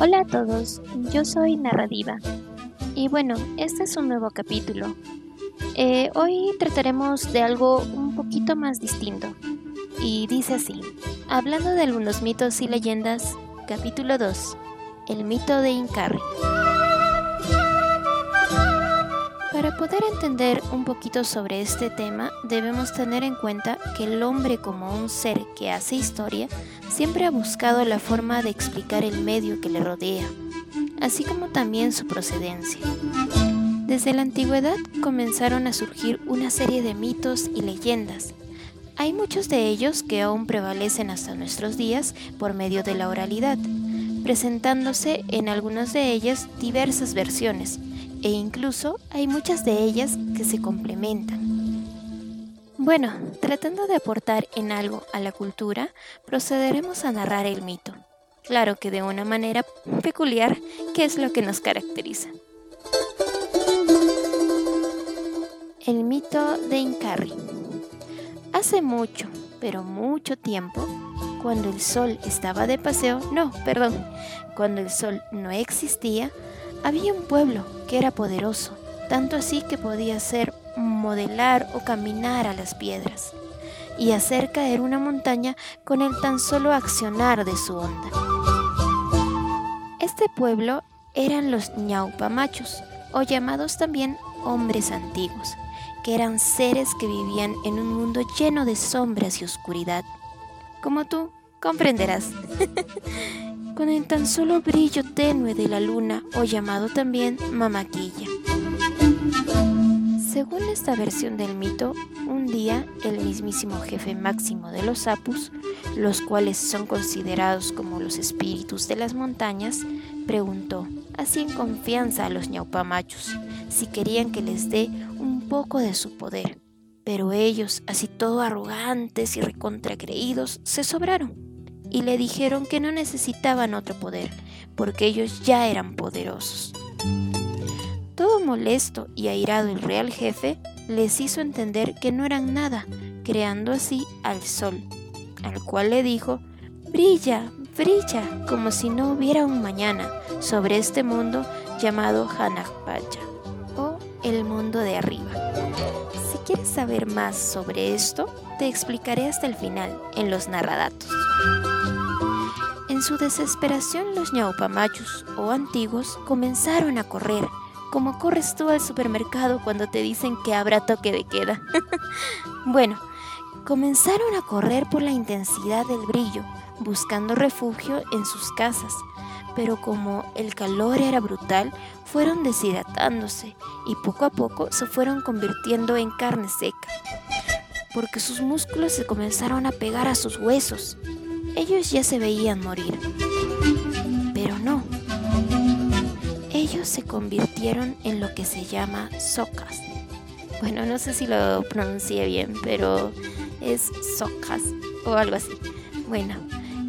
Hola a todos, yo soy Narrativa. Y bueno, este es un nuevo capítulo. Eh, hoy trataremos de algo un poquito más distinto. Y dice así, hablando de algunos mitos y leyendas, capítulo 2, el mito de Incarri. Para poder entender un poquito sobre este tema, debemos tener en cuenta que el hombre como un ser que hace historia siempre ha buscado la forma de explicar el medio que le rodea, así como también su procedencia. Desde la antigüedad comenzaron a surgir una serie de mitos y leyendas. Hay muchos de ellos que aún prevalecen hasta nuestros días por medio de la oralidad, presentándose en algunas de ellas diversas versiones, e incluso hay muchas de ellas que se complementan. Bueno, tratando de aportar en algo a la cultura, procederemos a narrar el mito. Claro que de una manera peculiar, que es lo que nos caracteriza. El mito de Incarri. Hace mucho, pero mucho tiempo, cuando el sol estaba de paseo, no, perdón, cuando el sol no existía, había un pueblo que era poderoso, tanto así que podía hacer modelar o caminar a las piedras y hacer caer una montaña con el tan solo accionar de su onda. Este pueblo eran los ñaupamachos, o llamados también hombres antiguos, que eran seres que vivían en un mundo lleno de sombras y oscuridad. Como tú comprenderás. con el tan solo brillo tenue de la luna o llamado también mamaquilla. Según esta versión del mito, un día el mismísimo jefe máximo de los Apus, los cuales son considerados como los espíritus de las montañas, preguntó, así en confianza a los ñaupamachos, si querían que les dé un poco de su poder. Pero ellos, así todo arrogantes y recontracreídos, se sobraron y le dijeron que no necesitaban otro poder, porque ellos ya eran poderosos. Todo molesto y airado el real jefe les hizo entender que no eran nada, creando así al sol, al cual le dijo, brilla, brilla, como si no hubiera un mañana sobre este mundo llamado Hanakpacha, o el mundo de arriba. Si quieres saber más sobre esto, te explicaré hasta el final en los narradatos. En su desesperación los ñaupamachos o antiguos comenzaron a correr, como corres tú al supermercado cuando te dicen que habrá toque de queda. bueno, comenzaron a correr por la intensidad del brillo, buscando refugio en sus casas, pero como el calor era brutal, fueron deshidratándose y poco a poco se fueron convirtiendo en carne seca, porque sus músculos se comenzaron a pegar a sus huesos ellos ya se veían morir. Pero no. Ellos se convirtieron en lo que se llama socas. Bueno, no sé si lo pronuncié bien, pero es socas o algo así. Bueno,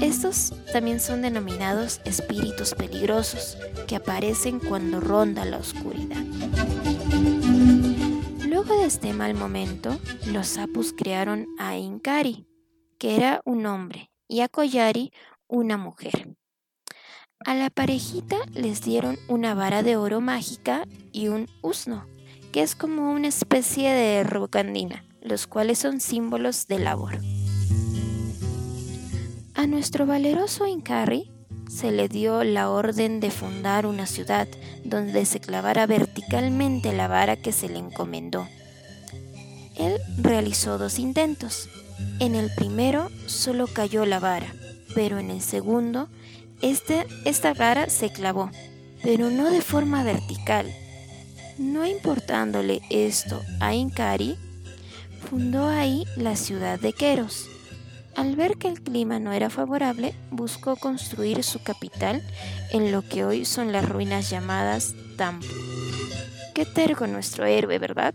estos también son denominados espíritus peligrosos que aparecen cuando ronda la oscuridad. Luego de este mal momento, los sapus crearon a Inkari, que era un hombre, y a Koyari una mujer. A la parejita les dieron una vara de oro mágica y un usno, que es como una especie de robocandina, los cuales son símbolos de labor. A nuestro valeroso Incarri se le dio la orden de fundar una ciudad donde se clavara verticalmente la vara que se le encomendó. Él realizó dos intentos, en el primero solo cayó la vara, pero en el segundo este, esta vara se clavó, pero no de forma vertical. No importándole esto a Inkari, fundó ahí la ciudad de Queros. Al ver que el clima no era favorable, buscó construir su capital en lo que hoy son las ruinas llamadas Tampo. Qué terco nuestro héroe, ¿verdad?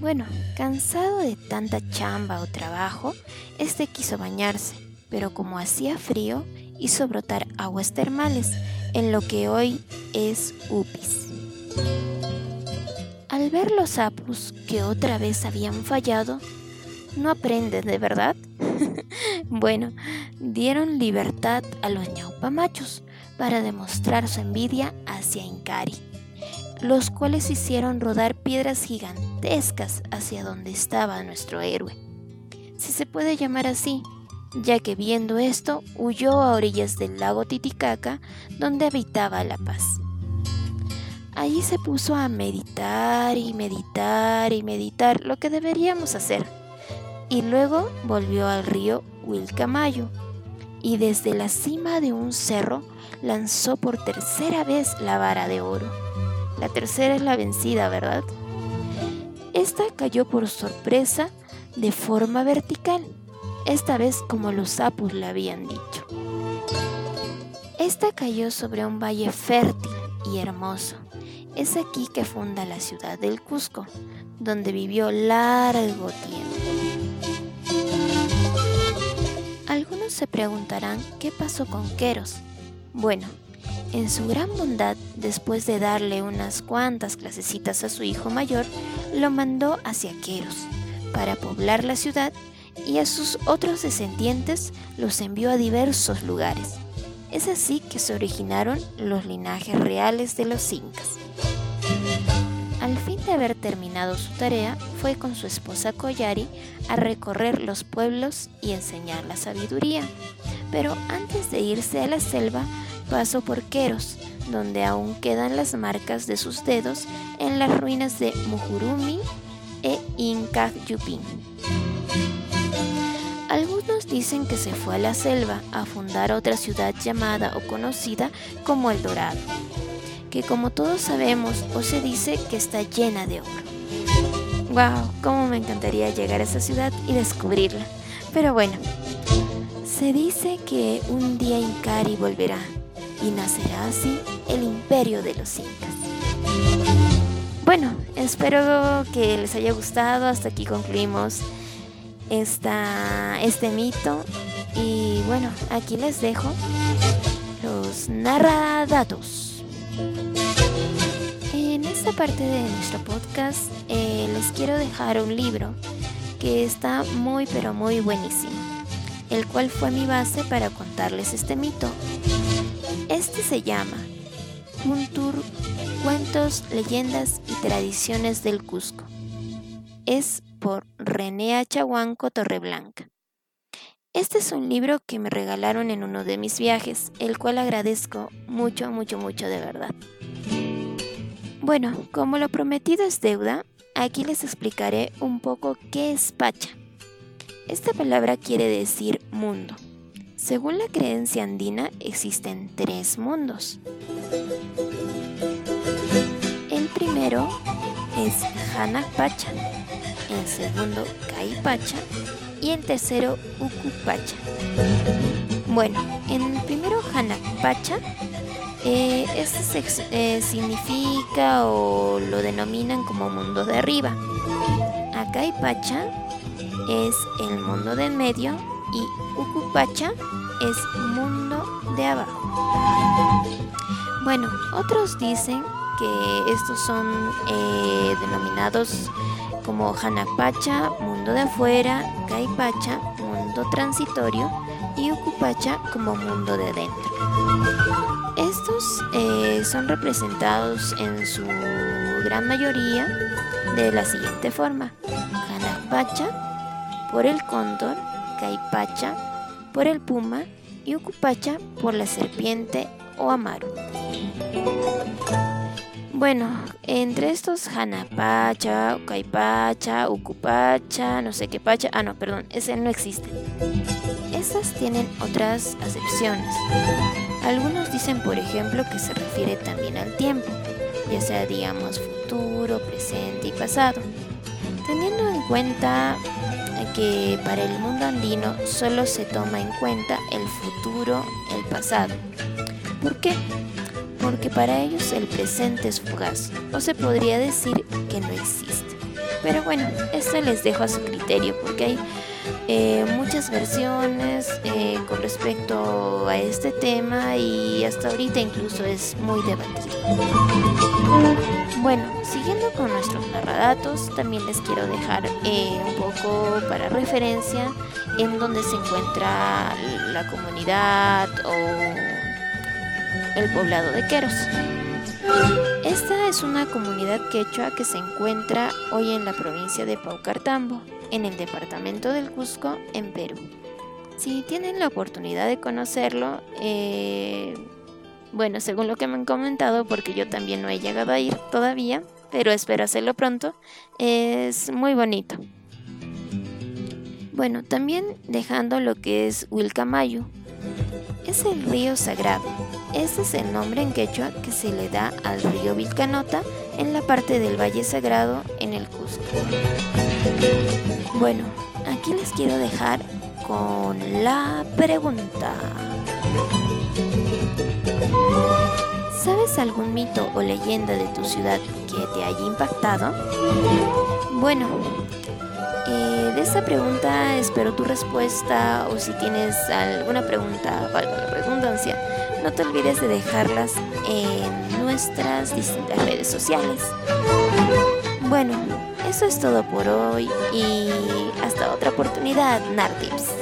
Bueno, cansado de tanta chamba o trabajo, este quiso bañarse, pero como hacía frío, hizo brotar aguas termales en lo que hoy es Upis. Al ver los sapos que otra vez habían fallado, no aprenden de verdad. bueno, dieron libertad a los ñaupamachos para demostrar su envidia hacia Incari, los cuales hicieron rodar piedras hacia donde estaba nuestro héroe. Si se puede llamar así, ya que viendo esto huyó a orillas del lago Titicaca donde habitaba la paz. Allí se puso a meditar y meditar y meditar lo que deberíamos hacer. Y luego volvió al río Wilcamayo y desde la cima de un cerro lanzó por tercera vez la vara de oro. La tercera es la vencida, ¿verdad? Esta cayó por sorpresa de forma vertical esta vez como los sapos le habían dicho. Esta cayó sobre un valle fértil y hermoso. Es aquí que funda la ciudad del Cusco, donde vivió largo tiempo. Algunos se preguntarán qué pasó con Queros. Bueno, en su gran bondad, después de darle unas cuantas clasecitas a su hijo mayor, lo mandó hacia Queros para poblar la ciudad y a sus otros descendientes los envió a diversos lugares. Es así que se originaron los linajes reales de los incas. Al fin de haber terminado su tarea, fue con su esposa Collari a recorrer los pueblos y enseñar la sabiduría. Pero antes de irse a la selva, pasó por Queros, donde aún quedan las marcas de sus dedos en las ruinas de Mujurumi e Inca Yupin. Algunos dicen que se fue a la selva a fundar otra ciudad llamada o conocida como El Dorado, que como todos sabemos o se dice que está llena de oro. ¡Wow! ¿Cómo me encantaría llegar a esa ciudad y descubrirla? Pero bueno, se dice que un día Incari volverá y nacerá así el imperio de los incas. Bueno, espero que les haya gustado. Hasta aquí concluimos esta, este mito. Y bueno, aquí les dejo los narradatos. En esta parte de nuestro podcast eh, les quiero dejar un libro que está muy pero muy buenísimo, el cual fue mi base para contarles este mito. Este se llama Puntur, Cuentos, Leyendas y Tradiciones del Cusco. Es por René Achahuanco Torreblanca. Este es un libro que me regalaron en uno de mis viajes, el cual agradezco mucho, mucho, mucho de verdad. Bueno, como lo prometido es deuda, aquí les explicaré un poco qué es Pacha. Esta palabra quiere decir mundo. Según la creencia andina, existen tres mundos. El primero es Hana Pacha, el segundo Caipacha y el tercero Ucupacha. Bueno, en el primero Hanapacha, eh, este eh, significa o lo denominan como mundo de arriba. Acaipacha es el mundo de medio y Ucupacha es mundo de abajo. Bueno, otros dicen que estos son eh, denominados como Hanapacha, mundo de afuera, Caipacha, mundo transitorio y Ucupacha como mundo de dentro. Estos eh, son representados en su gran mayoría de la siguiente forma. Hanapacha por el cóndor, Caipacha por el puma y Ucupacha por la serpiente o amaru. Bueno, entre estos Hanapacha, Ukaipacha, Ukupacha, no sé qué pacha, ah no, perdón, ese no existe. Estas tienen otras acepciones. Algunos dicen, por ejemplo, que se refiere también al tiempo, ya sea digamos futuro, presente y pasado. Teniendo en cuenta que para el mundo andino solo se toma en cuenta el futuro, el pasado. ¿Por qué? porque para ellos el presente es fugaz, o se podría decir que no existe. Pero bueno, esto les dejo a su criterio porque hay eh, muchas versiones eh, con respecto a este tema y hasta ahorita incluso es muy debatido. Bueno, con nuestros narradatos, también les quiero dejar eh, un poco para referencia en donde se encuentra la comunidad o el poblado de Queros. Esta es una comunidad quechua que se encuentra hoy en la provincia de Paucartambo, en el departamento del Cusco, en Perú. Si tienen la oportunidad de conocerlo, eh, bueno, según lo que me han comentado, porque yo también no he llegado a ir todavía, pero espero hacerlo pronto, es muy bonito. Bueno, también dejando lo que es Wilcamayu, es el río sagrado. Ese es el nombre en quechua que se le da al río Vilcanota en la parte del Valle Sagrado en el Cusco. Bueno, aquí les quiero dejar con la pregunta. ¿Sabes algún mito o leyenda de tu ciudad que te haya impactado? Bueno, eh, de esta pregunta espero tu respuesta o si tienes alguna pregunta, valga la redundancia, no te olvides de dejarlas en nuestras distintas redes sociales. Bueno, eso es todo por hoy y hasta otra oportunidad, Nartips.